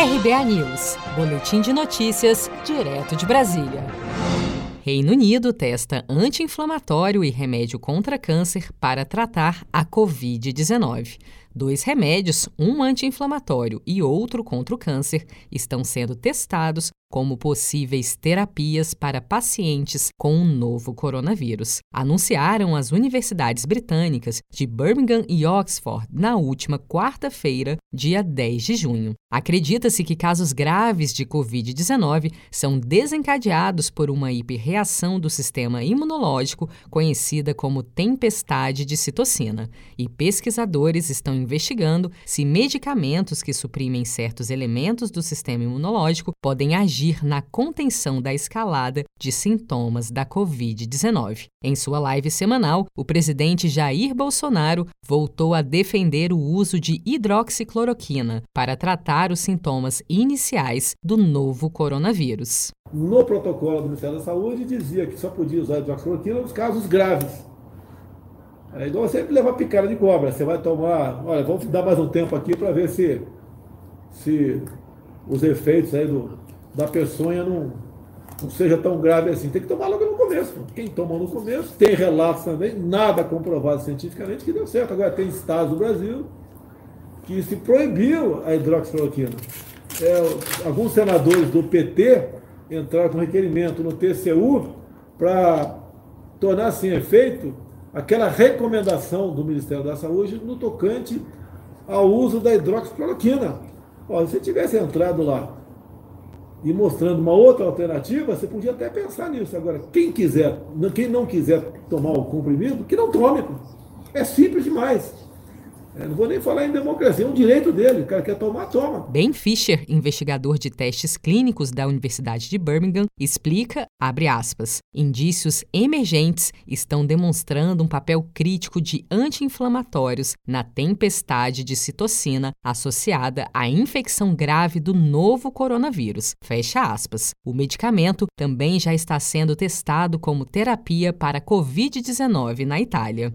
RBA News, Boletim de Notícias, direto de Brasília. Reino Unido testa anti-inflamatório e remédio contra câncer para tratar a Covid-19. Dois remédios, um anti-inflamatório e outro contra o câncer, estão sendo testados como possíveis terapias para pacientes com o novo coronavírus. Anunciaram as universidades britânicas de Birmingham e Oxford na última quarta-feira, dia 10 de junho. Acredita-se que casos graves de Covid-19 são desencadeados por uma hiperreação do sistema imunológico, conhecida como tempestade de citocina, e pesquisadores estão investigando se medicamentos que suprimem certos elementos do sistema imunológico podem agir agir na contenção da escalada de sintomas da Covid-19. Em sua live semanal, o presidente Jair Bolsonaro voltou a defender o uso de hidroxicloroquina para tratar os sintomas iniciais do novo coronavírus. No protocolo do Ministério da Saúde dizia que só podia usar hidroxicloroquina nos casos graves. É igual sempre levar picada de cobra. Você vai tomar. Olha, vamos dar mais um tempo aqui para ver se, se os efeitos aí do, da peçonha não, não seja tão grave assim. Tem que tomar logo no começo. Quem toma no começo, tem relatos também, nada comprovado cientificamente que deu certo. Agora, tem estados do Brasil que se proibiu a hidroxicloroquina. É, alguns senadores do PT entraram com requerimento no TCU para tornar sem efeito aquela recomendação do Ministério da Saúde no tocante ao uso da hidroxicloroquina. Ó, se tivesse entrado lá e mostrando uma outra alternativa, você podia até pensar nisso. Agora, quem quiser, quem não quiser tomar o comprimido, que não tome. É simples demais. Eu é, não vou nem falar em democracia, é um direito dele. O cara quer tomar, toma. Ben Fischer, investigador de testes clínicos da Universidade de Birmingham, explica, abre aspas, indícios emergentes estão demonstrando um papel crítico de anti-inflamatórios na tempestade de citocina associada à infecção grave do novo coronavírus. Fecha aspas. O medicamento também já está sendo testado como terapia para Covid-19 na Itália.